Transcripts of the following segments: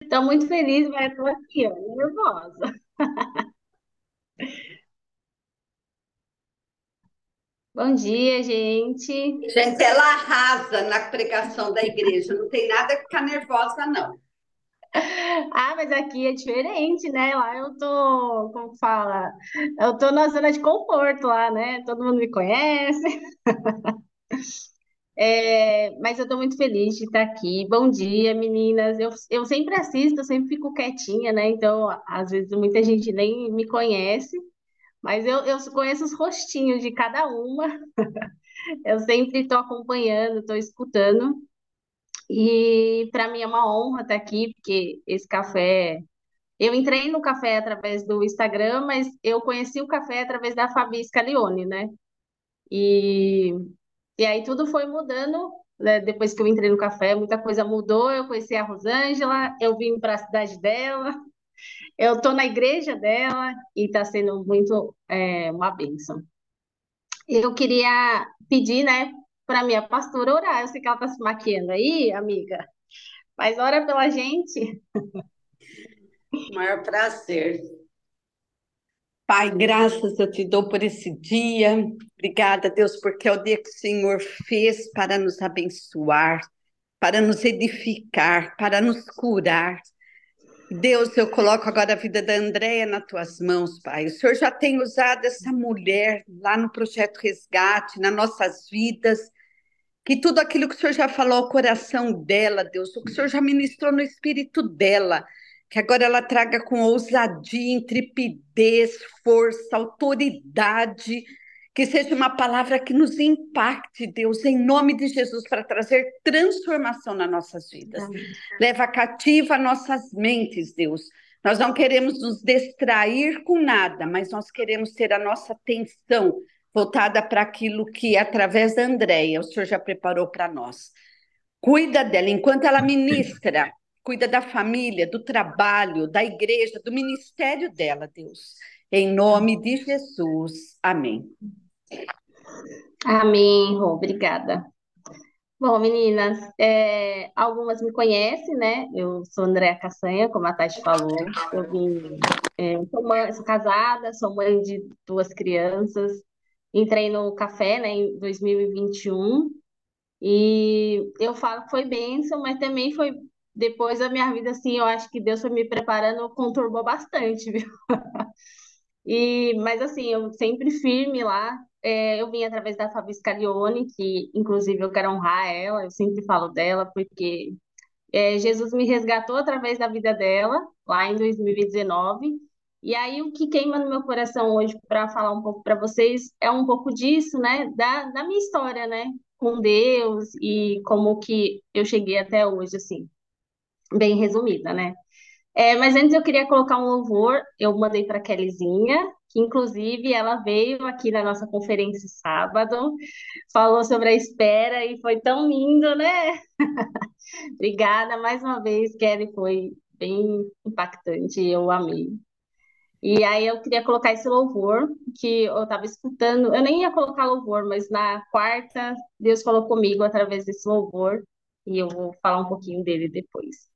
Estou muito feliz, mas estou aqui, ó, nervosa. Bom dia, gente. Gente, ela arrasa na pregação da igreja, não tem nada que ficar nervosa, não. Ah, mas aqui é diferente, né? Lá eu tô, como fala? Eu tô na zona de conforto lá, né? Todo mundo me conhece. É, mas eu estou muito feliz de estar aqui. Bom dia, meninas. Eu, eu sempre assisto, eu sempre fico quietinha, né? Então, às vezes, muita gente nem me conhece, mas eu, eu conheço os rostinhos de cada uma. Eu sempre estou acompanhando, estou escutando. E para mim é uma honra estar aqui, porque esse café. Eu entrei no café através do Instagram, mas eu conheci o café através da Fabi Scalione, né? E e aí tudo foi mudando, né? Depois que eu entrei no café, muita coisa mudou. Eu conheci a Rosângela, eu vim para a cidade dela, eu estou na igreja dela e está sendo muito é, uma bênção. Eu queria pedir, né, para minha pastora orar. Eu sei que ela está se maquiando aí, amiga, mas ora pela gente. Maior prazer. Pai, graças eu te dou por esse dia. Obrigada, Deus, porque é o dia que o Senhor fez para nos abençoar, para nos edificar, para nos curar. Deus, eu coloco agora a vida da Andréia nas tuas mãos, Pai. O Senhor já tem usado essa mulher lá no projeto Resgate, nas nossas vidas. Que tudo aquilo que o Senhor já falou ao coração dela, Deus, o que o Senhor já ministrou no espírito dela, que agora ela traga com ousadia, intrepidez, força, autoridade, que seja uma palavra que nos impacte, Deus, em nome de Jesus, para trazer transformação nas nossas vidas. Amém. Leva cativa nossas mentes, Deus. Nós não queremos nos distrair com nada, mas nós queremos ter a nossa atenção voltada para aquilo que, através da Andréia, o Senhor já preparou para nós. Cuida dela enquanto ela ministra cuida da família, do trabalho, da igreja, do ministério dela, Deus. Em nome de Jesus. Amém. Amém, obrigada. Bom, meninas, é, algumas me conhecem, né? Eu sou Andréa Caçanha, como a Tati falou. Eu vim, é, sou, mãe, sou casada, sou mãe de duas crianças. Entrei no café, né, em 2021. E eu falo que foi bênção, mas também foi depois da minha vida, assim, eu acho que Deus foi me preparando, conturbou bastante, viu? E, mas assim, eu sempre firme lá. É, eu vim através da Fabi Scalione, que inclusive eu quero honrar ela, eu sempre falo dela, porque é, Jesus me resgatou através da vida dela, lá em 2019. E aí o que queima no meu coração hoje para falar um pouco para vocês é um pouco disso, né, da, da minha história, né, com Deus e como que eu cheguei até hoje, assim bem resumida, né? É, mas antes eu queria colocar um louvor, eu mandei para a Kellyzinha, que inclusive ela veio aqui na nossa conferência sábado, falou sobre a espera e foi tão lindo, né? Obrigada mais uma vez, Kelly, foi bem impactante, eu amei. E aí eu queria colocar esse louvor que eu estava escutando, eu nem ia colocar louvor, mas na quarta Deus falou comigo através desse louvor e eu vou falar um pouquinho dele depois.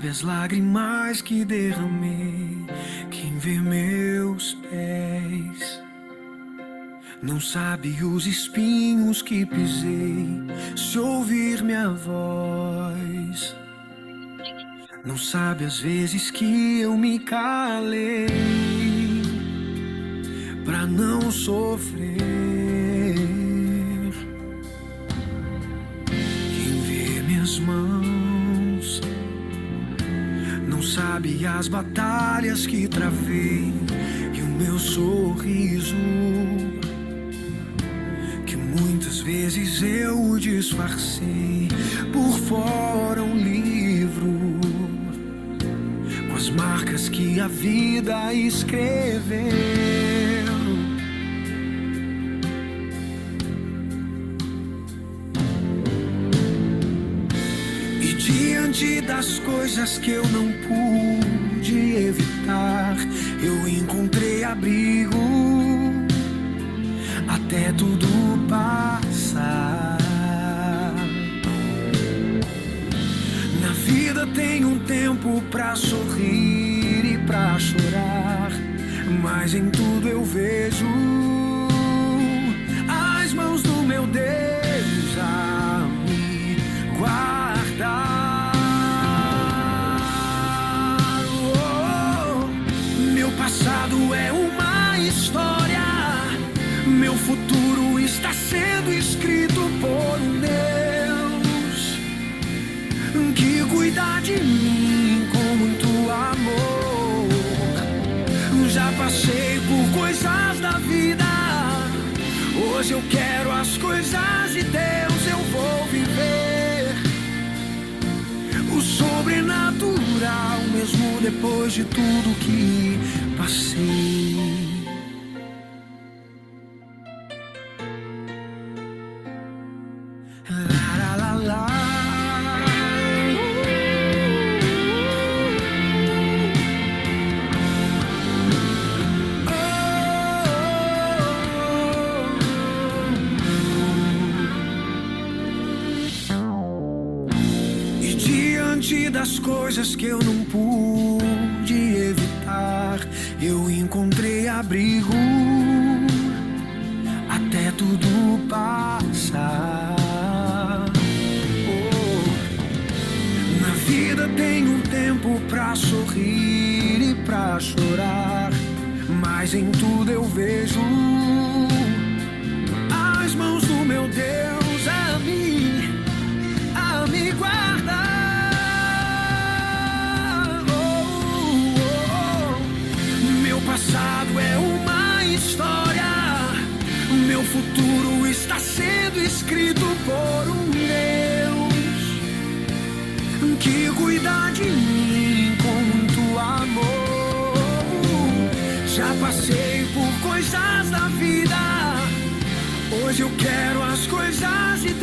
sabe as lágrimas que derramei, quem vê meus pés. Não sabe os espinhos que pisei, se ouvir minha voz. Não sabe as vezes que eu me calei pra não sofrer. Sabe as batalhas que travei e o meu sorriso que Muitas vezes eu disfarcei por fora um livro com as marcas que a vida escreveu. Diante das coisas que eu não pude evitar, eu encontrei abrigo até tudo passar. Na vida tem um tempo pra sorrir e pra chorar, mas em tudo eu vejo as mãos do meu Deus passado é uma história, meu futuro está sendo escrito por um Deus que cuida de mim com muito amor. Já passei por coisas da vida. Hoje eu quero as coisas de Deus, eu vou viver o sobrenatural, mesmo depois de tudo que la. E diante das coisas que eu não pude eu encontrei abrigo até tudo passar. Oh, na vida tem um tempo pra sorrir e pra chorar, mas em tudo eu vejo Hoje eu quero as coisas de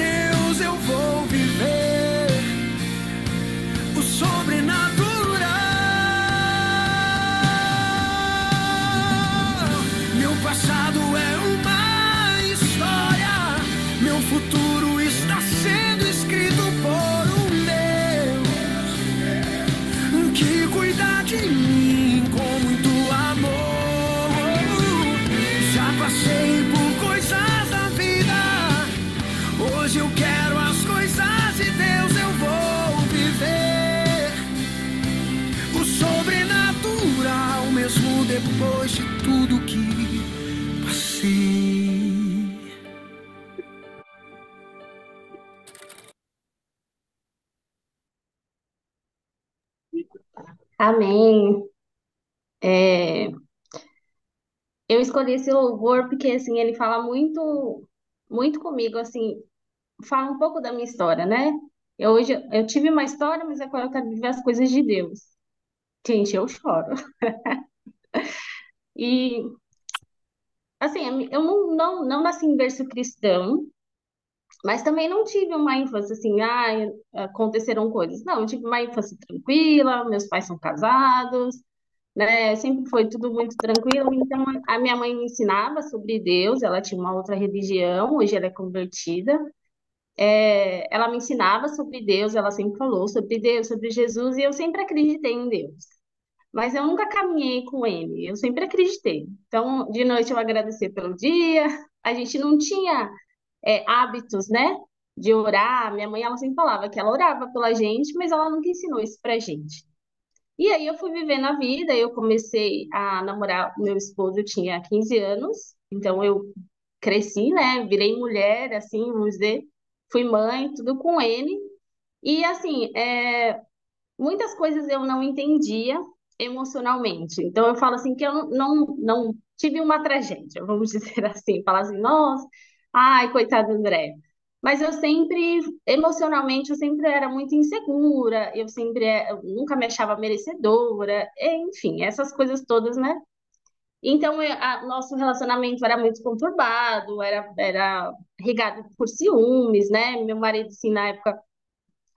Amém. É, eu escolhi esse louvor porque assim ele fala muito, muito comigo, assim, fala um pouco da minha história, né? Eu hoje eu tive uma história, mas agora eu quero viver as coisas de Deus. Gente, eu choro. E assim, eu não, não, não nasci em berço cristão, mas também não tive uma infância assim, ah, aconteceram coisas. Não, eu tive uma infância tranquila, meus pais são casados, né? Sempre foi tudo muito tranquilo. Então, a minha mãe me ensinava sobre Deus, ela tinha uma outra religião, hoje ela é convertida. É, ela me ensinava sobre Deus, ela sempre falou sobre Deus, sobre Jesus, e eu sempre acreditei em Deus. Mas eu nunca caminhei com ele, eu sempre acreditei. Então, de noite eu agradecer pelo dia. A gente não tinha é, hábitos, né, de orar. Minha mãe, ela sempre falava que ela orava pela gente, mas ela nunca ensinou isso pra gente. E aí eu fui vivendo a vida, eu comecei a namorar meu esposo, eu tinha 15 anos, então eu cresci, né, virei mulher, assim, vamos dizer, fui mãe, tudo com ele. E assim, é, muitas coisas eu não entendia emocionalmente. Então eu falo assim que eu não, não, não tive uma tragédia, vamos dizer assim, falar assim, nossa, ai, coitado do André. Mas eu sempre, emocionalmente, eu sempre era muito insegura, eu sempre, eh, eu nunca me achava merecedora, enfim, essas coisas todas, né? Então, eu- a- nosso relacionamento era muito conturbado, era, era regado por ciúmes, né? Meu marido, assim, na época,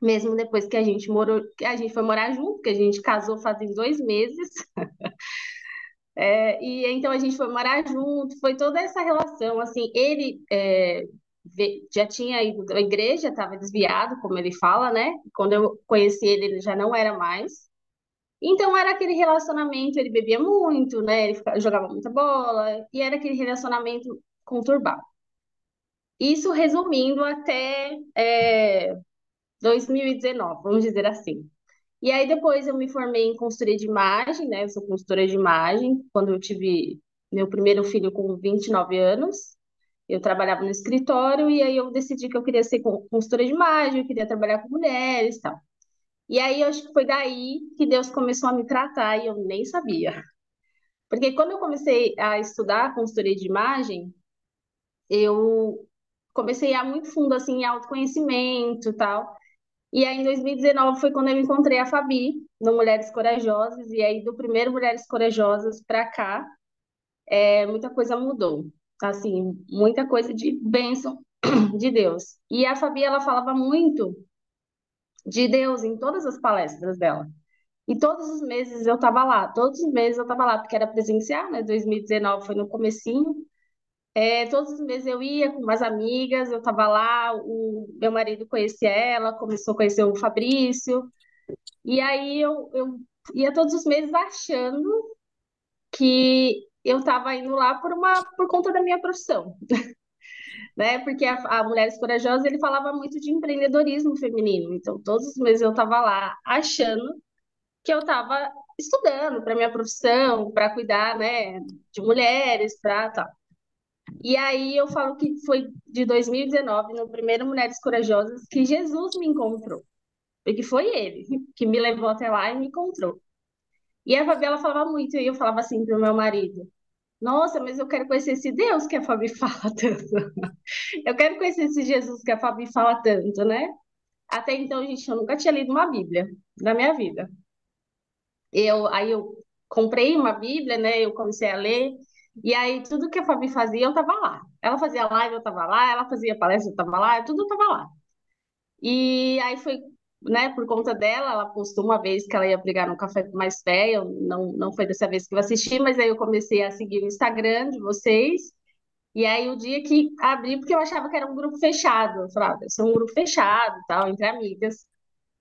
mesmo depois que a gente morou, que a gente foi morar junto, que a gente casou fazem dois meses, é, e então a gente foi morar junto, foi toda essa relação, assim, ele é, já tinha ido à igreja, estava desviado, como ele fala, né? Quando eu conheci ele, ele já não era mais. Então era aquele relacionamento, ele bebia muito, né? Ele jogava muita bola, e era aquele relacionamento conturbado. Isso resumindo até é, 2019, vamos dizer assim. E aí depois eu me formei em consultoria de imagem, né? Eu sou consultora de imagem. Quando eu tive meu primeiro filho com 29 anos, eu trabalhava no escritório e aí eu decidi que eu queria ser con- consultora de imagem, eu queria trabalhar com mulheres e tal. E aí eu acho que foi daí que Deus começou a me tratar e eu nem sabia. Porque quando eu comecei a estudar consultoria de imagem, eu comecei a ir muito fundo assim em autoconhecimento tal. E aí, em 2019, foi quando eu encontrei a Fabi, no Mulheres Corajosas, e aí, do primeiro Mulheres Corajosas para cá, é, muita coisa mudou. Assim, muita coisa de bênção de Deus. E a Fabi, ela falava muito de Deus em todas as palestras dela. E todos os meses eu estava lá, todos os meses eu estava lá, porque era presencial, né? 2019 foi no comecinho. É, todos os meses eu ia com umas amigas, eu estava lá, o meu marido conhecia ela, começou a conhecer o Fabrício, E aí eu, eu ia todos os meses achando que eu estava indo lá por uma por conta da minha profissão, né? Porque a, a Mulheres Corajosas ele falava muito de empreendedorismo feminino. Então todos os meses eu estava lá achando que eu estava estudando para minha profissão, para cuidar, né, de mulheres, para tal. E aí eu falo que foi de 2019, no primeiro Mulheres Corajosas, que Jesus me encontrou. Porque foi ele que me levou até lá e me encontrou. E a Fabi, ela falava muito, e eu falava assim pro meu marido, nossa, mas eu quero conhecer esse Deus que a Fabi fala tanto. Eu quero conhecer esse Jesus que a Fabi fala tanto, né? Até então, gente, eu nunca tinha lido uma Bíblia na minha vida. Eu, aí eu comprei uma Bíblia, né? Eu comecei a ler, e aí tudo que a Fabi fazia, eu tava lá. Ela fazia live, eu tava lá, ela fazia palestra, eu tava lá, tudo eu tava lá. E aí foi, né, por conta dela, ela postou uma vez que ela ia brigar no Café com Mais Fé, eu não, não foi dessa vez que eu assisti, mas aí eu comecei a seguir o Instagram de vocês, e aí o dia que abri, porque eu achava que era um grupo fechado, eu falava, isso é um grupo fechado, tal, entre amigas.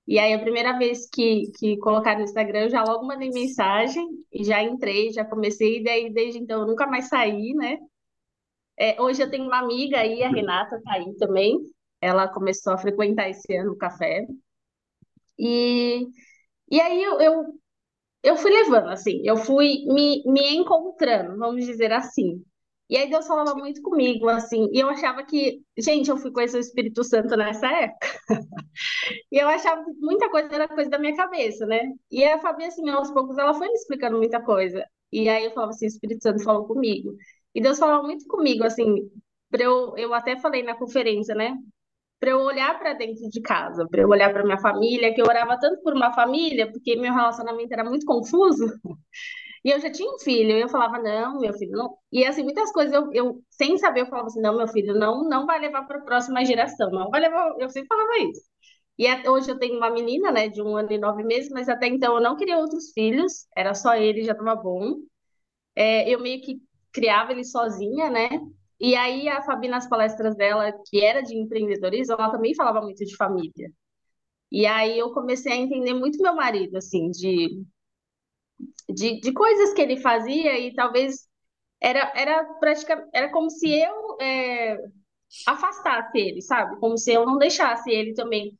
E aí a primeira vez que, que colocaram no Instagram, eu já logo mandei mensagem, e já entrei, já comecei, e daí desde então eu nunca mais saí, né? É, hoje eu tenho uma amiga aí, a Renata tá aí também, ela começou a frequentar esse ano o café, e, e aí eu, eu, eu fui levando, assim, eu fui me, me encontrando, vamos dizer assim. E aí Deus falava muito comigo, assim, e eu achava que, gente, eu fui conhecer o Espírito Santo nessa época, e eu achava que muita coisa era coisa da minha cabeça, né? E a Fabi, assim, aos poucos, ela foi me explicando muita coisa. E aí eu falava assim, o Espírito Santo falou comigo. E Deus falava muito comigo, assim, pra eu, eu até falei na conferência, né? para eu olhar para dentro de casa, para eu olhar para minha família, que eu orava tanto por uma família, porque meu relacionamento era muito confuso, e eu já tinha um filho, e eu falava, não, meu filho, não. E assim, muitas coisas eu, eu sem saber, eu falava assim, não, meu filho, não, não vai levar para a próxima geração, não vai levar, eu sempre falava isso. E até hoje eu tenho uma menina, né, de um ano e nove meses, mas até então eu não queria outros filhos, era só ele, já estava bom. É, eu meio que criava ele sozinha, né? E aí a Fabi, nas palestras dela, que era de empreendedorismo, ela também falava muito de família. E aí eu comecei a entender muito meu marido, assim, de, de, de coisas que ele fazia e talvez era, era praticamente, era como se eu é, afastasse ele, sabe? Como se eu não deixasse ele também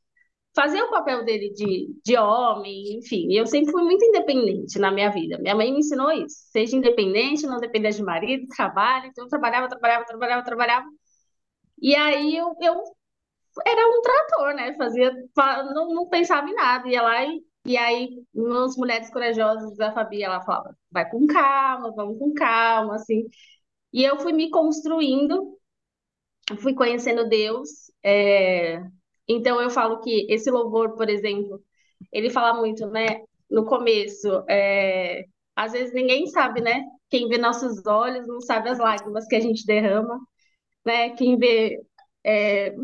fazer o papel dele de, de homem, enfim. Eu sempre fui muito independente na minha vida. Minha mãe me ensinou isso. Seja independente, não dependa de marido, trabalho. Então eu trabalhava, trabalhava, trabalhava, trabalhava. E aí eu, eu era um trator, né? Fazia, fa- não, não pensava em nada. Ia lá e, e aí, nas Mulheres Corajosas da Fabi, ela falava, vai com calma, vamos com calma, assim. E eu fui me construindo fui conhecendo Deus. é, Então eu falo que esse louvor, por exemplo, ele fala muito, né? No começo, é, às vezes ninguém sabe, né? Quem vê nossos olhos não sabe as lágrimas que a gente derrama, né? Quem vê é,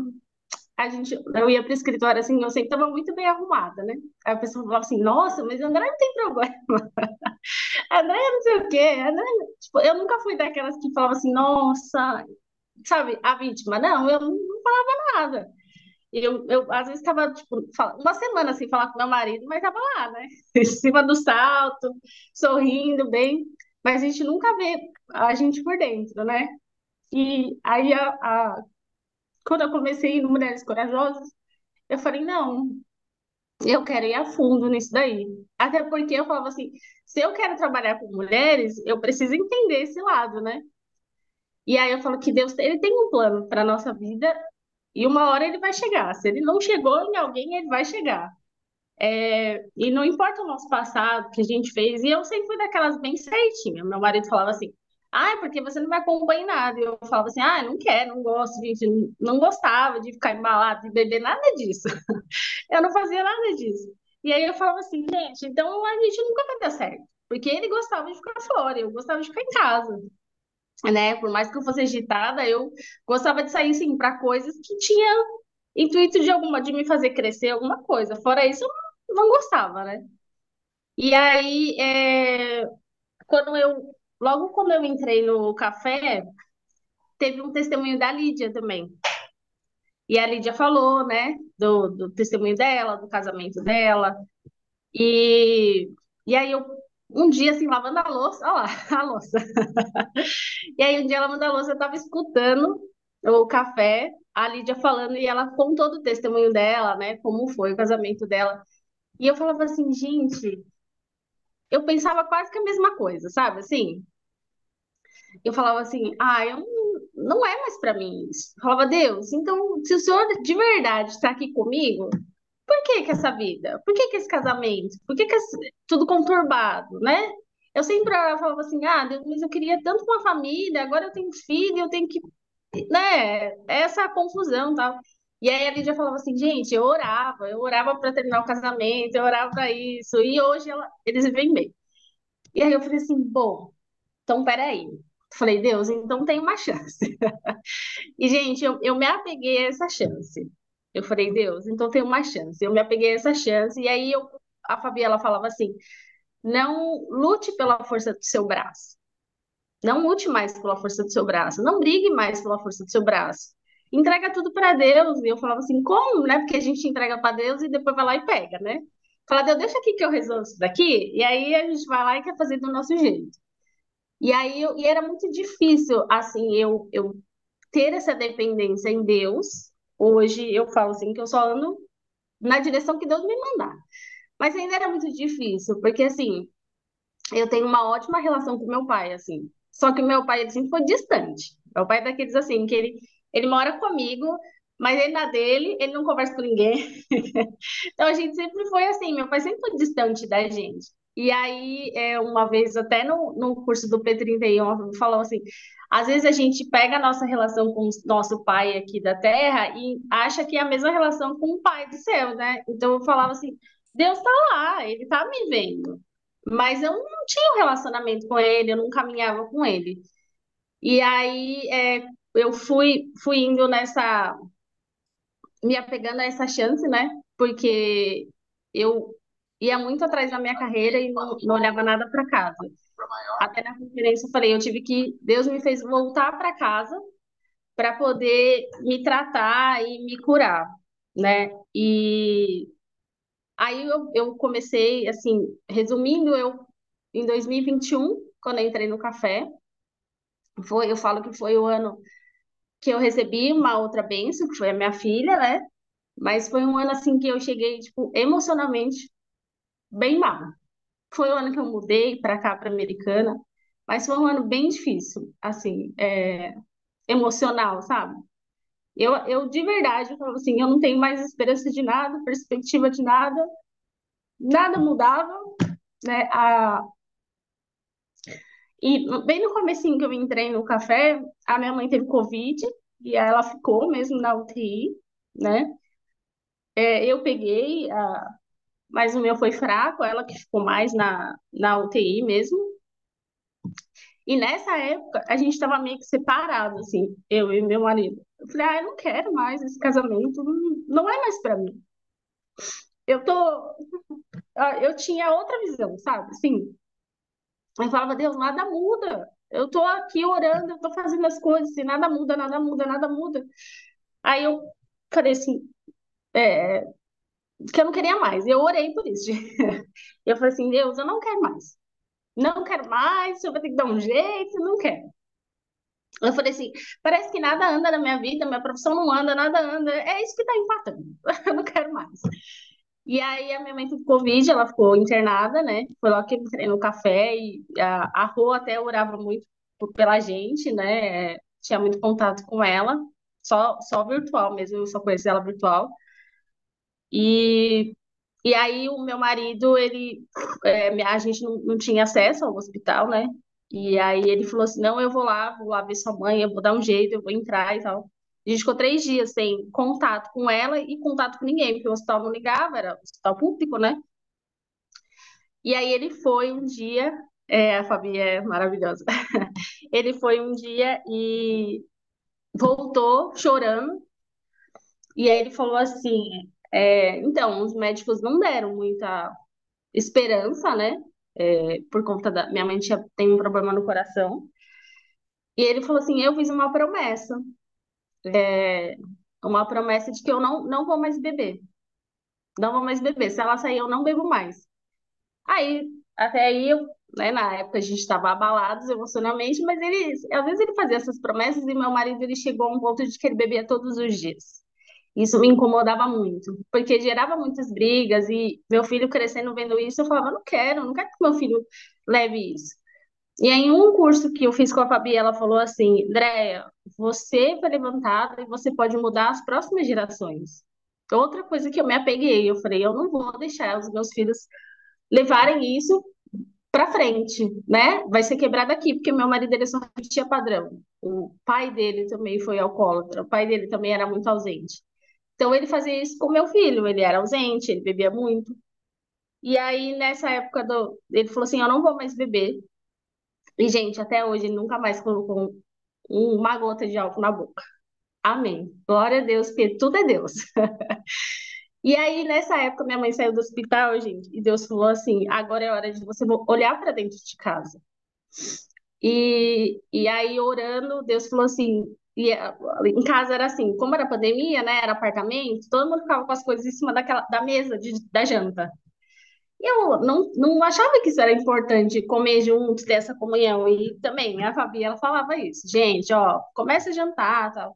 a gente, eu ia para o escritório assim, eu sempre estava muito bem arrumada, né? Aí a pessoa falava assim, nossa, mas André não tem problema. André não sei o quê. André... Tipo, eu nunca fui daquelas que falava assim, nossa, sabe, a vítima. Não, eu não falava nada. Eu, eu às vezes estava, tipo, uma semana sem falar com meu marido, mas estava lá, né? Em cima do salto, sorrindo bem. Mas a gente nunca vê a gente por dentro, né? E aí a, a quando eu comecei no Mulheres Corajosas, eu falei, não, eu quero ir a fundo nisso daí. Até porque eu falava assim, se eu quero trabalhar com mulheres, eu preciso entender esse lado, né? E aí eu falo que Deus, ele tem um plano para nossa vida e uma hora ele vai chegar. Se ele não chegou em alguém, ele vai chegar. É, e não importa o nosso passado, que a gente fez, e eu sempre fui daquelas bem certinha. Meu marido falava assim: ah, porque você não me acompanha em nada. E eu falava assim, ah, não quero, não gosto, gente, não gostava de ficar embalado, de beber, nada disso. Eu não fazia nada disso. E aí eu falava assim, gente, então a gente nunca vai dar certo. Porque ele gostava de ficar fora, eu gostava de ficar em casa. Né? Por mais que eu fosse agitada, eu gostava de sair, sim, para coisas que tinha intuito de alguma, de me fazer crescer alguma coisa. Fora isso, eu não gostava, né? E aí, é, quando eu Logo quando eu entrei no café, teve um testemunho da Lídia também. E a Lídia falou, né, do, do testemunho dela, do casamento dela. E, e aí eu, um dia, assim, lavando a louça, olha lá, a louça. E aí um dia lavando a louça, eu estava escutando o café, a Lídia falando, e ela contou do testemunho dela, né, como foi o casamento dela. E eu falava assim, gente, eu pensava quase que a mesma coisa, sabe? Assim, eu falava assim, ah, eu não, não é mais para mim isso. Eu falava, Deus, então, se o Senhor de verdade está aqui comigo, por que que essa vida? Por que que esse casamento? Por que que esse, tudo conturbado, né? Eu sempre falava assim, ah, Deus, mas eu queria tanto uma família, agora eu tenho filho, eu tenho que, né? Essa confusão, tal. E aí a Lídia falava assim, gente, eu orava, eu orava para terminar o casamento, eu orava para isso, e hoje ela, eles vivem bem. E aí eu falei assim, bom, então peraí. Falei, Deus, então tem uma chance. e, gente, eu, eu me apeguei a essa chance. Eu falei, Deus, então tem uma chance. Eu me apeguei a essa chance, e aí eu, a Fabiela falava assim: não lute pela força do seu braço. Não lute mais pela força do seu braço. Não brigue mais pela força do seu braço. Entrega tudo para Deus. E eu falava assim: como, né? Porque a gente entrega para Deus e depois vai lá e pega, né? Fala, Deus, deixa aqui que eu resolvo isso daqui. E aí a gente vai lá e quer fazer do nosso jeito. E aí eu, e era muito difícil, assim, eu, eu ter essa dependência em Deus. Hoje eu falo assim que eu só ando na direção que Deus me mandar. Mas ainda era muito difícil, porque assim, eu tenho uma ótima relação com meu pai, assim. Só que meu pai, sempre foi distante. Meu pai é daqueles assim, que ele, ele mora comigo, mas ele na dele, ele não conversa com ninguém. então a gente sempre foi assim, meu pai sempre foi distante da gente. E aí, é, uma vez, até no, no curso do P31, falou assim: às vezes a gente pega a nossa relação com o nosso pai aqui da terra e acha que é a mesma relação com o pai do céu, né? Então eu falava assim: Deus está lá, ele está me vendo. Mas eu não tinha um relacionamento com ele, eu não caminhava com ele. E aí é, eu fui, fui indo nessa. me apegando a essa chance, né? Porque eu ia muito atrás da minha carreira e não, não olhava nada para casa. Até na conferência eu falei, eu tive que, Deus me fez voltar para casa para poder me tratar e me curar, né? E aí eu, eu comecei, assim, resumindo, eu em 2021, quando eu entrei no café, foi, eu falo que foi o ano que eu recebi uma outra bênção, que foi a minha filha, né? Mas foi um ano assim que eu cheguei, tipo, emocionalmente bem mal. Foi o ano que eu mudei para cá, para Americana, mas foi um ano bem difícil, assim, é, emocional, sabe? Eu, eu de verdade, eu assim, eu não tenho mais esperança de nada, perspectiva de nada, nada mudava, né? A... E bem no comecinho que eu entrei no café, a minha mãe teve Covid, e ela ficou mesmo na UTI, né? É, eu peguei, a, mas o meu foi fraco, ela que ficou mais na, na UTI mesmo. E nessa época, a gente estava meio que separado, assim, eu e meu marido. Eu falei, ah, eu não quero mais esse casamento, não, é mais para mim. Eu tô. Ah, eu tinha outra visão, sabe? Assim, eu falava, Deus, nada muda. Eu tô aqui orando, eu tô fazendo as coisas, e nada muda, nada muda, nada muda. Aí eu falei assim, é, que eu não queria mais. Eu orei por isso. Eu falei assim, Deus, eu não quero mais. Não quero mais, eu vou ter que dar um jeito, não quero. Eu falei assim, parece que nada anda na minha vida, minha profissão não anda, nada anda. É isso que tá empatando. Eu não quero mais. E aí a minha mãe teve Covid, ela ficou internada, né? Foi lá que eu entrei no café e a, a Rô até orava muito pela gente, né? Tinha muito contato com ela, só, só virtual mesmo, eu só conheci ela virtual. E, e aí o meu marido, ele, é, a gente não, não tinha acesso ao hospital, né? E aí ele falou assim, não, eu vou lá, vou lá ver sua mãe, eu vou dar um jeito, eu vou entrar e tal. A gente ficou três dias sem contato com ela e contato com ninguém, porque o hospital não ligava, era hospital público, né? E aí ele foi um dia, é, a Fabi é maravilhosa. Ele foi um dia e voltou chorando. E aí ele falou assim: é, então, os médicos não deram muita esperança, né? É, por conta da. Minha mãe tinha, tem um problema no coração. E ele falou assim: eu fiz uma promessa. É, uma promessa de que eu não, não vou mais beber. Não vou mais beber. Se ela sair, eu não bebo mais. Aí, até aí, eu, né, na época a gente estava abalados emocionalmente, mas ele, às vezes ele fazia essas promessas e meu marido ele chegou a um ponto de que ele bebia todos os dias. Isso me incomodava muito, porque gerava muitas brigas e meu filho crescendo vendo isso, eu falava, não quero, não quero que meu filho leve isso. E aí, em um curso que eu fiz com a Fabi, ela falou assim: Andréia, você foi levantada e você pode mudar as próximas gerações. Outra coisa que eu me apeguei, eu falei: eu não vou deixar os meus filhos levarem isso para frente, né? Vai ser quebrado aqui, porque meu marido ele só repetia padrão. O pai dele também foi alcoólatra, o pai dele também era muito ausente. Então ele fazia isso com meu filho, ele era ausente, ele bebia muito. E aí, nessa época do. Ele falou assim: Eu não vou mais beber. E, gente, até hoje ele nunca mais colocou uma gota de álcool na boca. Amém. Glória a Deus, porque tudo é Deus. E aí, nessa época, minha mãe saiu do hospital, gente, e Deus falou assim: agora é hora de você olhar para dentro de casa. E, e aí, orando, Deus falou assim: e em casa era assim, como era pandemia, né? Era apartamento, todo mundo ficava com as coisas em cima daquela, da mesa de, da janta. E eu não, não achava que isso era importante, comer juntos, ter essa comunhão. E também, a Fabi, ela falava isso. Gente, ó, começa a jantar, tal.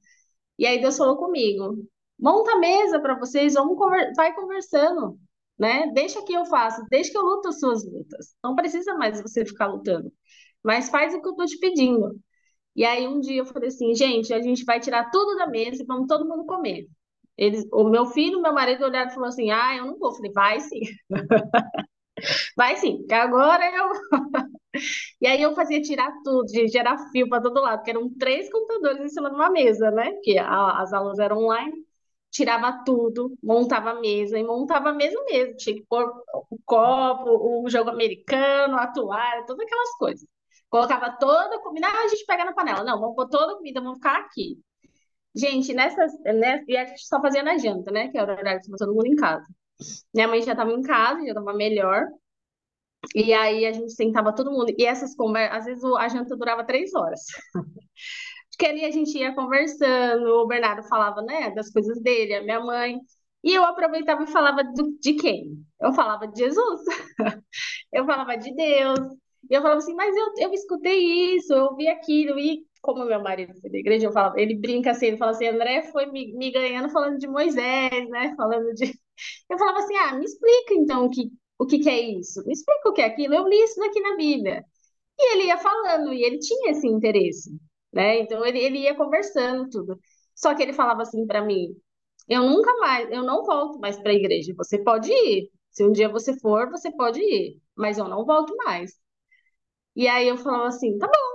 E aí Deus falou comigo, monta a mesa para vocês, vamos conver vai conversando, né? Deixa que eu faço, deixa que eu luto as suas lutas. Não precisa mais você ficar lutando, mas faz o que eu tô te pedindo. E aí um dia eu falei assim, gente, a gente vai tirar tudo da mesa e vamos todo mundo comer. Eles, o meu filho, meu marido olharam e falou assim, ah, eu não vou. Eu falei, vai sim. vai sim, porque agora eu... e aí eu fazia tirar tudo, de gerar fio para todo lado, porque eram três computadores em cima de uma mesa, né? Que a, as aulas eram online. Tirava tudo, montava a mesa, e montava a mesa mesmo. Tinha que pôr o copo, o jogo americano, a toalha, todas aquelas coisas. Colocava toda a comida, ah, a gente pega na panela. Não, vamos pôr toda a comida, vamos ficar aqui. Gente, nessas, né, e a gente só fazia na janta, né? Que era o horário que estava todo mundo em casa. Minha mãe já estava em casa, já estava melhor. E aí a gente sentava todo mundo. E essas conversas, às vezes a janta durava três horas. Porque ali a gente ia conversando, o Bernardo falava, né, das coisas dele, a minha mãe. E eu aproveitava e falava do, de quem? Eu falava de Jesus. eu falava de Deus. E eu falava assim, mas eu, eu escutei isso, eu vi aquilo, e como meu marido foi da igreja, eu falava, ele brinca assim, ele fala assim, André foi me, me ganhando falando de Moisés, né? Falando de. Eu falava assim, ah, me explica então o que, o que, que é isso, me explica o que é aquilo, eu li isso daqui na Bíblia. E ele ia falando, e ele tinha esse interesse, né? Então ele, ele ia conversando tudo. Só que ele falava assim para mim, eu nunca mais, eu não volto mais para a igreja. Você pode ir. Se um dia você for, você pode ir, mas eu não volto mais. E aí eu falava assim, tá bom.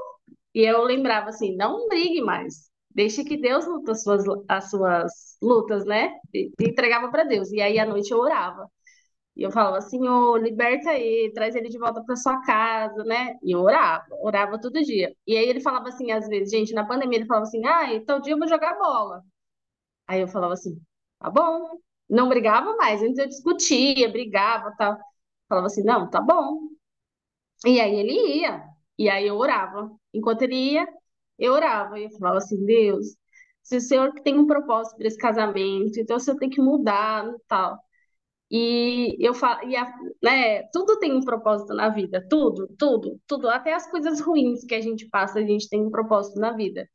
E eu lembrava assim, não brigue mais. Deixa que Deus luta as suas, as suas lutas, né? E, e entregava para Deus. E aí à noite eu orava. E eu falava, Senhor, liberta ele, traz ele de volta para sua casa, né? E eu orava, orava todo dia. E aí ele falava assim, às vezes, gente, na pandemia ele falava assim, ah, então dia eu vou jogar bola. Aí eu falava assim, tá bom. Não brigava mais, antes eu discutia, brigava, tal. Falava assim, não, tá bom. E aí ele ia, e aí eu orava. Enquanto ele ia, eu orava, e eu falava assim, Deus, se o Senhor tem um propósito para esse casamento, então o Senhor tem que mudar, tal. E eu falo, e a, né, tudo tem um propósito na vida, tudo, tudo, tudo, até as coisas ruins que a gente passa, a gente tem um propósito na vida.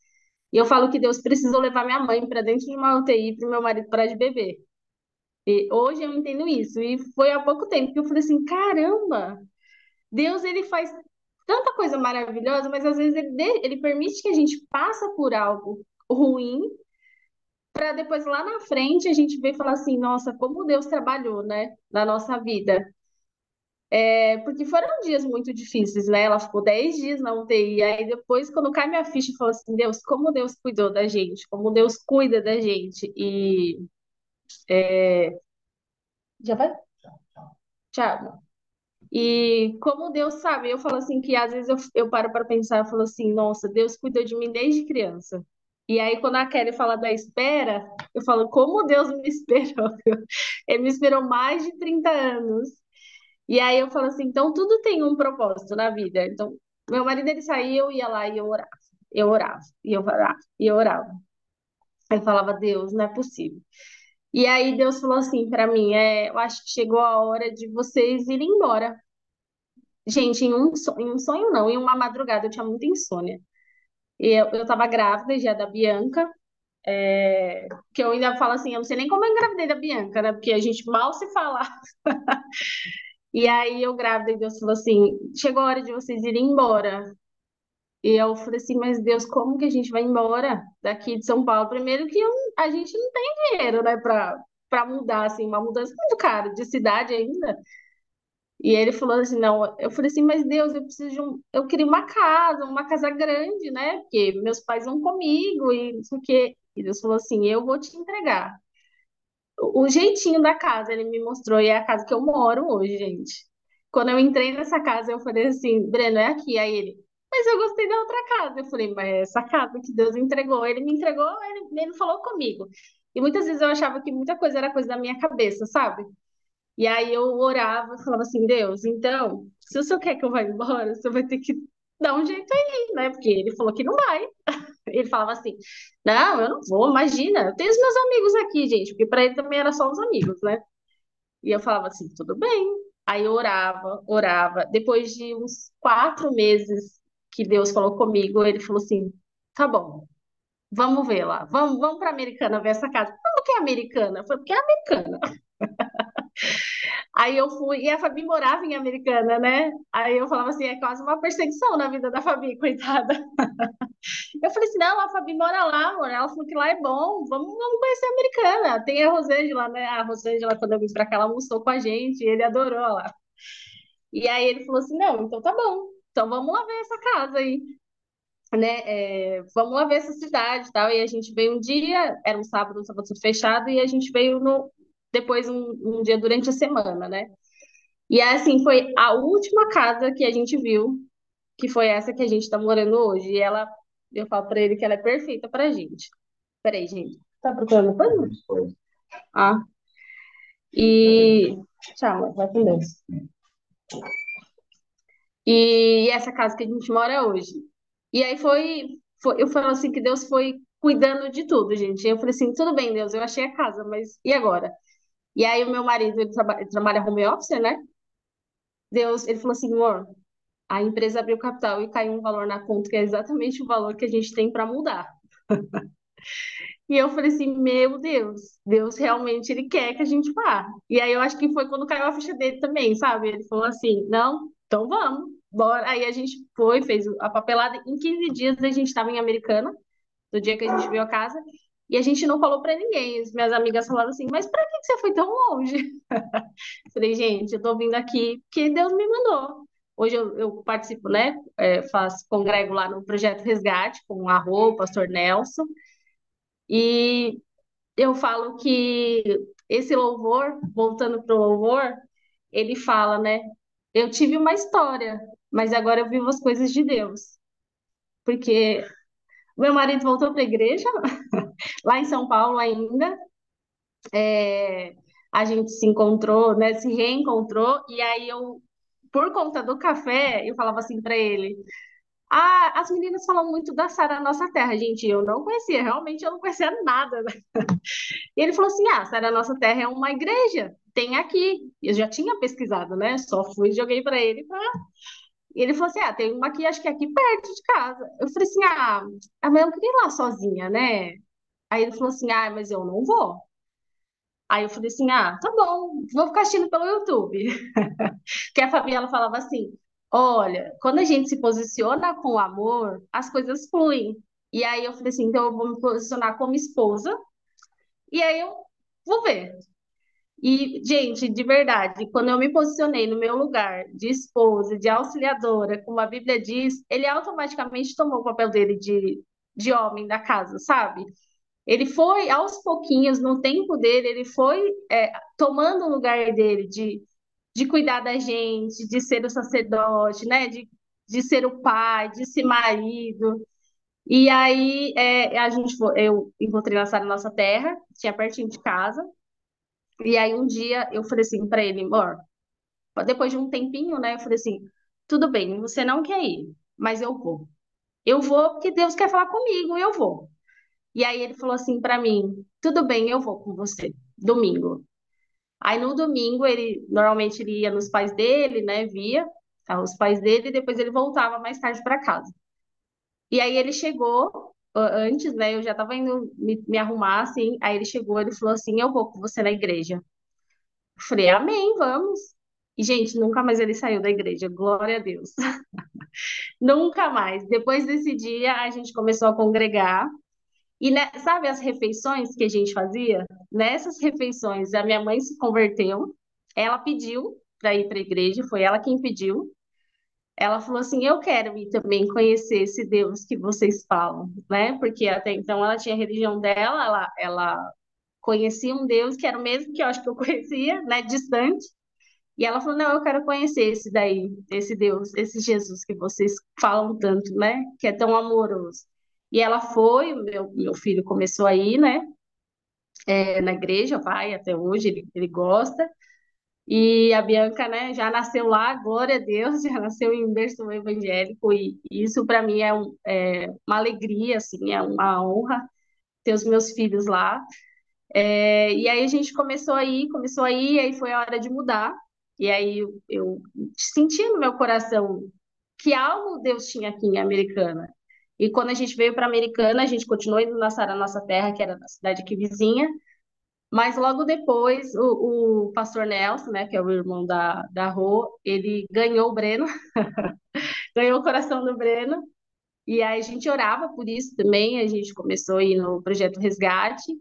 E eu falo que Deus precisou levar minha mãe para dentro de uma UTI para o meu marido parar de beber. E hoje eu entendo isso. E foi há pouco tempo que eu falei assim: caramba, Deus ele faz tanta coisa maravilhosa, mas às vezes ele, ele permite que a gente passe por algo ruim para depois lá na frente a gente ver e falar assim, nossa, como Deus trabalhou, né, na nossa vida. É, porque foram dias muito difíceis, né? Ela ficou 10 dias na UTI, aí depois, quando cai minha ficha, eu falo assim, Deus, como Deus cuidou da gente, como Deus cuida da gente. E é... já vai? Tchau. E como Deus sabe, eu falo assim que às vezes eu, eu paro para pensar, eu falo assim, nossa, Deus cuidou de mim desde criança. E aí, quando a Kelly fala da espera, eu falo, como Deus me esperou? Ele me esperou mais de 30 anos. E aí eu falo assim, então tudo tem um propósito na vida. Então, meu marido ele saía, eu ia lá e eu orava. Eu orava, e eu orava, e eu orava. Aí eu falava, Deus, não é possível. E aí Deus falou assim para mim, é, eu acho que chegou a hora de vocês irem embora. Gente, em um, sonho, em um sonho não, em uma madrugada eu tinha muita insônia. E eu, eu tava grávida já da Bianca, é, que eu ainda falo assim, eu não sei nem como eu engravidei da Bianca, né? Porque a gente mal se fala. E aí eu grávida e Deus falou assim, chegou a hora de vocês irem embora. E eu falei assim, mas Deus, como que a gente vai embora daqui de São Paulo? Primeiro que eu, a gente não tem dinheiro, né, para para mudar, assim, uma mudança muito cara, de cidade ainda. E ele falou assim, não, eu falei assim, mas Deus, eu preciso de um, eu queria uma casa, uma casa grande, né, porque meus pais vão comigo e não sei o quê. E Deus falou assim, eu vou te entregar. O jeitinho da casa, ele me mostrou, e é a casa que eu moro hoje, gente. Quando eu entrei nessa casa, eu falei assim, Breno, é aqui. Aí ele, mas eu gostei da outra casa. Eu falei, mas essa casa que Deus entregou. Ele me entregou, ele, ele falou comigo. E muitas vezes eu achava que muita coisa era coisa da minha cabeça, sabe? E aí eu orava e falava assim, Deus, então, se o senhor quer que eu vá embora, senhor vai ter que dar um jeito aí, né? Porque ele falou que não vai. Ele falava assim, não, eu não vou, imagina, eu tenho os meus amigos aqui, gente, porque para ele também era só os amigos, né? E eu falava assim, tudo bem. Aí eu orava, orava. Depois de uns quatro meses que Deus falou comigo, ele falou assim, tá bom, vamos ver lá, vamos, vamos para Americana ver essa casa. Como que é Americana? Foi porque é Americana. Aí eu fui, e a Fabi morava em Americana, né? Aí eu falava assim, é quase uma perseguição na vida da Fabi, coitada. Eu falei assim, não, a Fabi mora lá, amor. Ela falou que lá é bom, vamos, vamos conhecer a Americana. Tem a Rosângela, né? A Rosângela, quando eu vim pra cá, ela almoçou com a gente, ele adorou lá. E aí ele falou assim, não, então tá bom, então vamos lá ver essa casa aí. Né, é, vamos lá ver essa cidade e tal. E a gente veio um dia, era um sábado, um sábado fechado, e a gente veio no, depois um, um dia durante a semana, né? E assim, foi a última casa que a gente viu, que foi essa que a gente tá morando hoje. E ela, eu falo pra ele que ela é perfeita pra gente. Peraí, gente. Tá procurando coisa? Ah. E. Tchau, vai com Deus. E essa casa que a gente mora hoje. E aí foi, foi eu falo assim que Deus foi cuidando de tudo, gente. Eu falei assim, tudo bem, Deus, eu achei a casa, mas e agora? E aí o meu marido, ele, ele trabalha home office, né? Deus, ele falou assim, amor, a empresa abriu capital e caiu um valor na conta que é exatamente o valor que a gente tem para mudar. E eu falei assim, meu Deus, Deus realmente ele quer que a gente vá. E aí eu acho que foi quando caiu a ficha dele também, sabe? Ele falou assim, não, então vamos, bora. Aí a gente foi, fez a papelada. Em 15 dias a gente estava em Americana, do dia que a gente viu a casa. E a gente não falou para ninguém. As minhas amigas falaram assim: Mas para que você foi tão longe? Falei, gente, eu tô vindo aqui porque Deus me mandou. Hoje eu, eu participo, né? É, faço, congrego lá no projeto Resgate com a Rô, o pastor Nelson. E eu falo que esse louvor, voltando para o louvor, ele fala, né? Eu tive uma história, mas agora eu vivo as coisas de Deus. Porque meu marido voltou para a igreja, lá em São Paulo ainda. É, a gente se encontrou, né? Se reencontrou, e aí eu, por conta do café, eu falava assim para ele: ah, as meninas falam muito da Sara Nossa Terra, gente. Eu não conhecia, realmente eu não conhecia nada. Né? E ele falou assim: ah, Sara Nossa Terra é uma igreja, tem aqui. Eu já tinha pesquisado, né? Só fui e joguei para ele. E ele falou assim: ah, tem uma aqui, acho que é aqui perto de casa. Eu falei assim: ah, mas eu queria ir lá sozinha, né? Aí ele falou assim: ah, mas eu não vou. Aí eu falei assim: ah, tá bom, vou ficar assistindo pelo YouTube. que a Fabiana falava assim: olha, quando a gente se posiciona com amor, as coisas fluem. E aí eu falei assim: então eu vou me posicionar como esposa, e aí eu vou ver. E, gente, de verdade, quando eu me posicionei no meu lugar de esposa, de auxiliadora, como a Bíblia diz, ele automaticamente tomou o papel dele de, de homem da casa, sabe? Ele foi, aos pouquinhos, no tempo dele, ele foi é, tomando o lugar dele de, de cuidar da gente, de ser o sacerdote, né? De, de ser o pai, de ser marido. E aí é, a gente eu encontrei na Nossa Terra, tinha pertinho de casa. E aí um dia eu falei assim para ele, amor, depois de um tempinho, né? Eu falei assim, tudo bem, você não quer ir, mas eu vou. Eu vou porque Deus quer falar comigo, eu vou. E aí ele falou assim para mim: tudo bem, eu vou com você, domingo. Aí no domingo ele normalmente ele ia nos pais dele, né? Via tá, os pais dele e depois ele voltava mais tarde para casa. E aí ele chegou antes, né? Eu já estava indo me, me, arrumar assim. Aí ele chegou, ele falou assim: eu vou com você na igreja. Eu falei: Amém, vamos. E gente, nunca mais ele saiu da igreja. Glória a Deus. nunca mais. Depois desse dia a gente começou a congregar. E né, sabe as refeições que a gente fazia? Nessas refeições, a minha mãe se converteu, ela pediu para ir para a igreja, foi ela quem pediu. Ela falou assim: Eu quero ir também conhecer esse Deus que vocês falam, né? Porque até então ela tinha a religião dela, ela, ela conhecia um Deus que era o mesmo que eu acho que eu conhecia, né? Distante. E ela falou: Não, eu quero conhecer esse daí, esse Deus, esse Jesus que vocês falam tanto, né? Que é tão amoroso. E ela foi, meu, meu filho começou aí, né? É, na igreja, vai até hoje, ele, ele gosta. E a Bianca, né, já nasceu lá, glória a Deus, já nasceu em berço evangélico, e isso para mim é, um, é, uma alegria, assim, é uma honra ter os meus filhos lá. É, e aí a gente começou aí, começou aí, aí foi a hora de mudar. E aí eu, eu senti no meu coração que algo Deus tinha aqui em Americana. E quando a gente veio para Americana, a gente continuou indo na Nossa Terra, que era na cidade aqui vizinha. Mas logo depois, o, o pastor Nelson, né, que é o irmão da, da Rô, ele ganhou o Breno, ganhou o coração do Breno. E aí a gente orava por isso também, a gente começou a ir no projeto Resgate.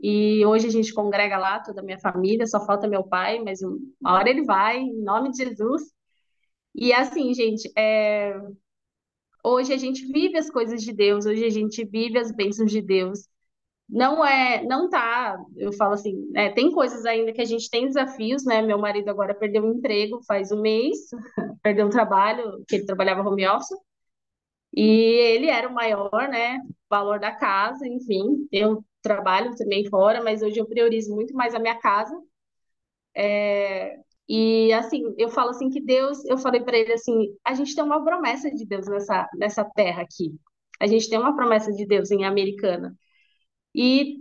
E hoje a gente congrega lá toda a minha família, só falta meu pai, mas uma hora ele vai, em nome de Jesus. E assim, gente, é, Hoje a gente vive as coisas de Deus, hoje a gente vive as bênçãos de Deus. Não é, não tá, eu falo assim, né, tem coisas ainda que a gente tem desafios, né? Meu marido agora perdeu um emprego faz um mês, perdeu um trabalho, que ele trabalhava home office, e ele era o maior, né, valor da casa, enfim. Eu trabalho também fora, mas hoje eu priorizo muito mais a minha casa. É, e assim, eu falo assim que Deus, eu falei para ele assim, a gente tem uma promessa de Deus nessa, nessa terra aqui. A gente tem uma promessa de Deus em Americana. E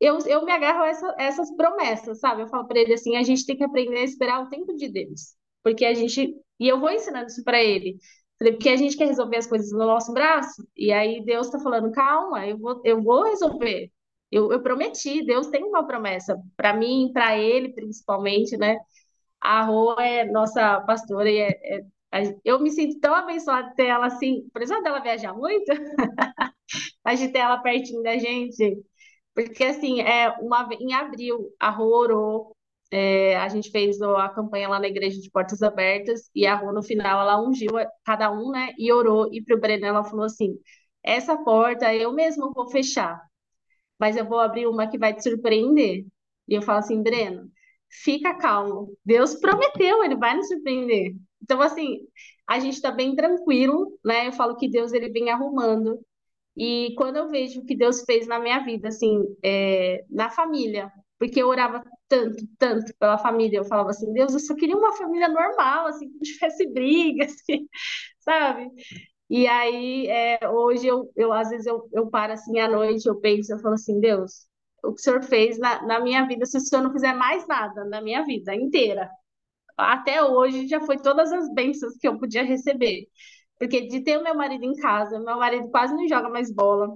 eu, eu me agarro a essa, essas promessas, sabe? Eu falo para ele assim, a gente tem que aprender a esperar o tempo de Deus. Porque a gente, e eu vou ensinando isso para ele. Porque a gente quer resolver as coisas no nosso braço, e aí Deus está falando, calma, eu vou, eu vou resolver. Eu, eu prometi, Deus tem uma promessa para mim, para ele principalmente, né? A Rô é nossa pastora e é, é, eu me sinto tão abençoada de ter ela assim, apesar dela viajar muito, mas de ter ela pertinho da gente. Porque, assim, é uma, em abril, a Rô orou, é, a gente fez a campanha lá na igreja de Portas Abertas, e a Rô, no final, ela ungiu cada um, né, e orou, e para o Breno ela falou assim, essa porta eu mesma vou fechar, mas eu vou abrir uma que vai te surpreender. E eu falo assim, Breno, fica calmo. Deus prometeu, ele vai nos surpreender. Então, assim, a gente está bem tranquilo, né? Eu falo que Deus ele vem arrumando. E quando eu vejo o que Deus fez na minha vida, assim, é, na família, porque eu orava tanto, tanto pela família, eu falava assim, Deus, eu só queria uma família normal, assim, que não tivesse briga, assim, sabe? E aí, é, hoje, eu, eu, às vezes, eu, eu paro assim à noite, eu penso, eu falo assim, Deus, o que o Senhor fez na, na minha vida, se o Senhor não fizer mais nada na minha vida inteira, até hoje já foi todas as bênçãos que eu podia receber. Porque de ter o meu marido em casa, meu marido quase não joga mais bola.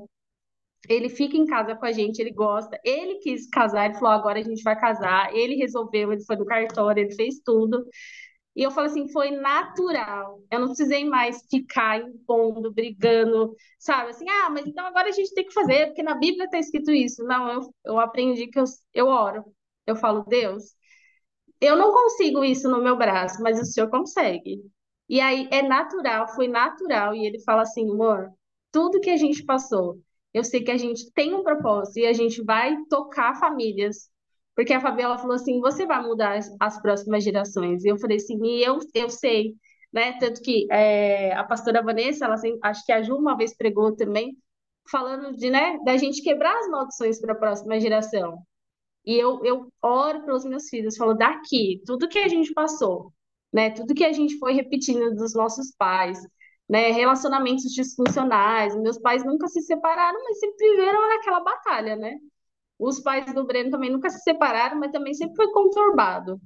Ele fica em casa com a gente, ele gosta. Ele quis casar, ele falou: agora a gente vai casar. Ele resolveu, ele foi do cartório, ele fez tudo. E eu falo assim, foi natural. Eu não precisei mais ficar impondo, brigando, sabe? Assim, ah, mas então agora a gente tem que fazer, porque na Bíblia está escrito isso. Não, eu, eu aprendi que eu, eu oro. Eu falo, Deus, eu não consigo isso no meu braço, mas o Senhor consegue. E aí é natural, foi natural. E ele fala assim, amor, tudo que a gente passou, eu sei que a gente tem um propósito e a gente vai tocar famílias. Porque a Fabiola falou assim, você vai mudar as, as próximas gerações. E eu falei assim, e eu, eu sei, né? Tanto que é, a pastora Vanessa, ela acho que a Ju uma vez pregou também, falando de, né, da gente quebrar as maldições para a próxima geração. E eu, eu oro pelos meus filhos, falo, daqui, tudo que a gente passou, né? Tudo que a gente foi repetindo dos nossos pais, né? Relacionamentos disfuncionais, meus pais nunca se separaram, mas sempre viveram naquela batalha, né? Os pais do Breno também nunca se separaram, mas também sempre foi conturbado.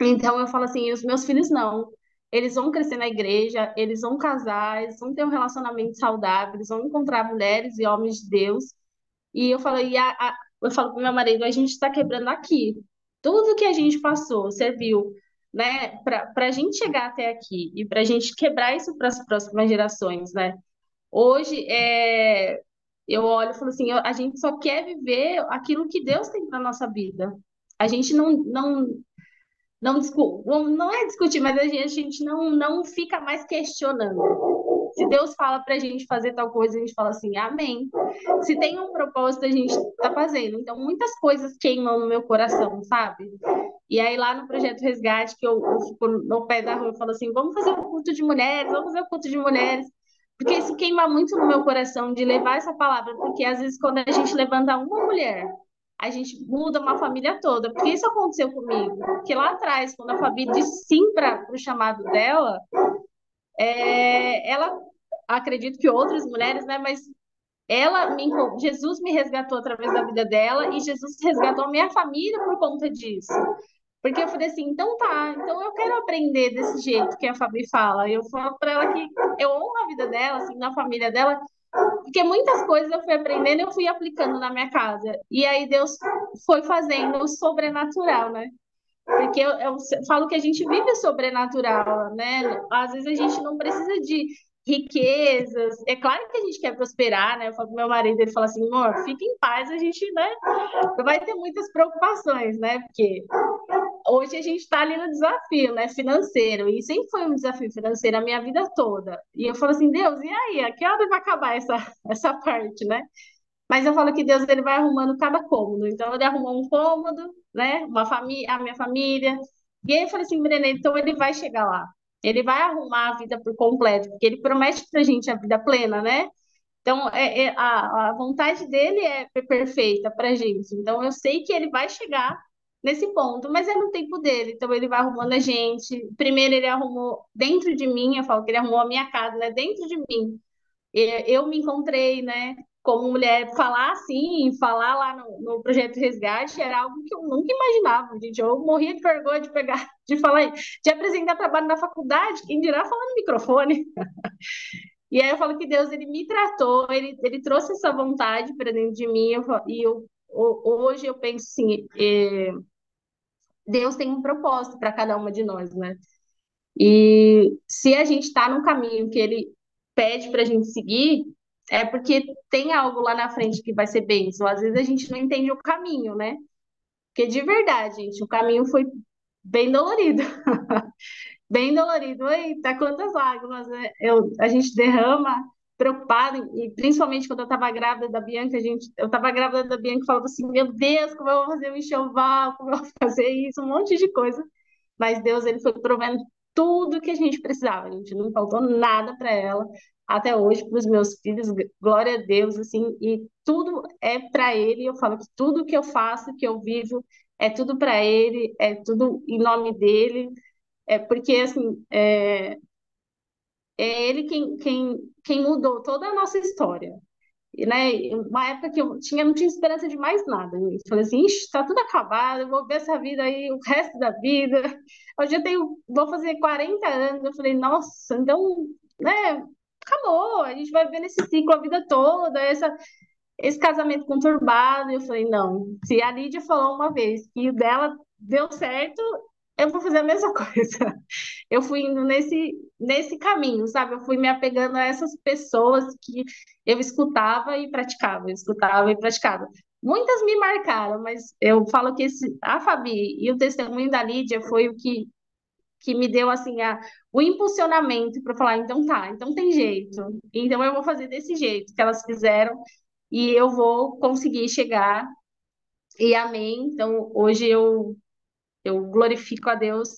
Então eu falo assim, os meus filhos não. Eles vão crescer na igreja, eles vão casar, eles vão ter um relacionamento saudável, eles vão encontrar mulheres e homens de Deus. E eu falo, e a, a, eu falo pro meu marido, a gente está quebrando aqui. Tudo que a gente passou serviu, né, para a gente chegar até aqui e para a gente quebrar isso para as próximas gerações, né? Hoje, é, eu olho e falo assim, a gente só quer viver aquilo que Deus tem para nossa vida. A gente não, não, não, não, não é discutir, mas a gente, a gente não, não fica mais questionando. Se Deus fala para a gente fazer tal coisa, a gente fala assim, amém. Se tem um propósito, a gente está fazendo. Então, muitas coisas queimam no meu coração, sabe? E aí, lá no Projeto Resgate, que eu, eu fico no pé da rua, eu falo assim, vamos fazer um culto de mulheres, vamos fazer um culto de mulheres. Porque isso queima muito no meu coração de levar essa palavra, porque às vezes quando a gente levanta uma mulher, a gente muda uma família toda. Porque isso aconteceu comigo. Porque lá atrás, quando a Fabi disse sim para o chamado dela, é, ela, acredito que outras mulheres, né? Mas ela me, Jesus me resgatou através da vida dela e Jesus resgatou a minha família por conta disso. Porque eu falei assim, então tá, então eu quero aprender desse jeito que a Fabi fala. Eu falo para ela que eu honro a vida dela, assim, na família dela, porque muitas coisas eu fui aprendendo eu fui aplicando na minha casa. E aí Deus foi fazendo o sobrenatural, né? Porque eu, eu, falo que a gente vive sobrenatural, né? Às vezes a gente não precisa de riquezas. É claro que a gente quer prosperar, né? Eu falo pro meu marido, ele fala assim, amor, fique em paz, a gente, né? Vai ter muitas preocupações, né? Porque hoje a gente está ali no desafio, né? Financeiro. E sempre foi um desafio financeiro a minha vida toda. E eu falo assim, Deus, e aí? A que hora vai acabar essa, essa parte, né? Mas eu falo que Deus ele vai arrumando cada cômodo. Então ele arrumou um cômodo, né? Uma família, a minha família. E aí eu falei assim, Brené, então ele vai chegar lá. Ele vai arrumar a vida por completo, porque ele promete pra gente a vida plena, né? Então, é, é a, a vontade dele é perfeita pra gente. Então, eu sei que ele vai chegar nesse ponto, mas é no tempo dele. Então, ele vai arrumando a gente. Primeiro, ele arrumou dentro de mim, eu falo que ele arrumou a minha casa, né? Dentro de mim. Eu me encontrei, né? como mulher, falar assim, falar lá no, no projeto Resgate era algo que eu nunca imaginava, gente. Eu morria de vergonha de pegar, de falar, de apresentar trabalho na faculdade, quem dirá falar no microfone. e aí eu falo que Deus, ele me tratou, ele, ele trouxe essa vontade para dentro de mim, eu, e eu, hoje eu penso assim, é, Deus tem um propósito para cada uma de nós, né? E se a gente está no caminho que ele pede para a gente seguir, é porque tem algo lá na frente que vai ser bênção. Às vezes a gente não entende o caminho, né? Porque de verdade, gente, o caminho foi bem dolorido. bem dolorido. Eita, quantas lágrimas né? Eu, a gente derrama. Preocupada, e principalmente quando eu estava grávida da Bianca, a gente, eu estava grávida da Bianca e falava assim, meu Deus, como eu vou fazer um enxoval, como eu vou fazer isso, um monte de coisa. Mas Deus, ele foi provendo tudo que a gente precisava, a gente não faltou nada para ela, até hoje, para os meus filhos, glória a Deus, assim, e tudo é para Ele, eu falo que tudo que eu faço, que eu vivo, é tudo para Ele, é tudo em nome dEle, é porque, assim, é, é ele quem, quem, quem mudou toda a nossa história. E, né, uma época que eu tinha, não tinha esperança de mais nada. Eu falei assim, está tudo acabado, eu vou ver essa vida aí o resto da vida. Hoje eu tenho, vou fazer 40 anos. Eu falei, nossa, então, né, acabou, a gente vai ver nesse ciclo a vida toda, essa, esse casamento conturbado. Eu falei, não, se a Lídia falou uma vez que o dela deu certo, eu vou fazer a mesma coisa. Eu fui indo nesse, nesse caminho, sabe? Eu fui me apegando a essas pessoas que eu escutava e praticava, escutava e praticava. Muitas me marcaram, mas eu falo que esse, a Fabi e o testemunho da Lídia foi o que, que me deu assim a, o impulsionamento para falar, então tá, então tem jeito. Então eu vou fazer desse jeito que elas fizeram e eu vou conseguir chegar. E amém. Então hoje eu eu glorifico a Deus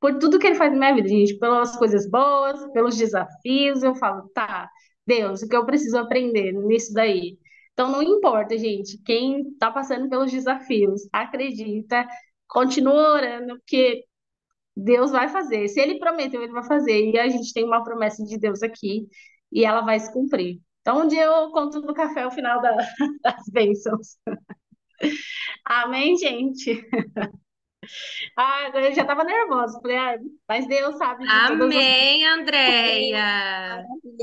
por tudo que Ele faz na minha vida, gente, pelas coisas boas, pelos desafios. Eu falo, tá, Deus, o que eu preciso aprender nisso daí? Então, não importa, gente, quem está passando pelos desafios, acredita, continua orando, porque Deus vai fazer. Se Ele prometeu, Ele vai fazer. E a gente tem uma promessa de Deus aqui, e ela vai se cumprir. Então, um dia eu conto no café o final da, das bênçãos. Amém, gente? Ah, eu já estava nervosa. Falei, ah, mas Deus sabe de todas as Amém, Andréia.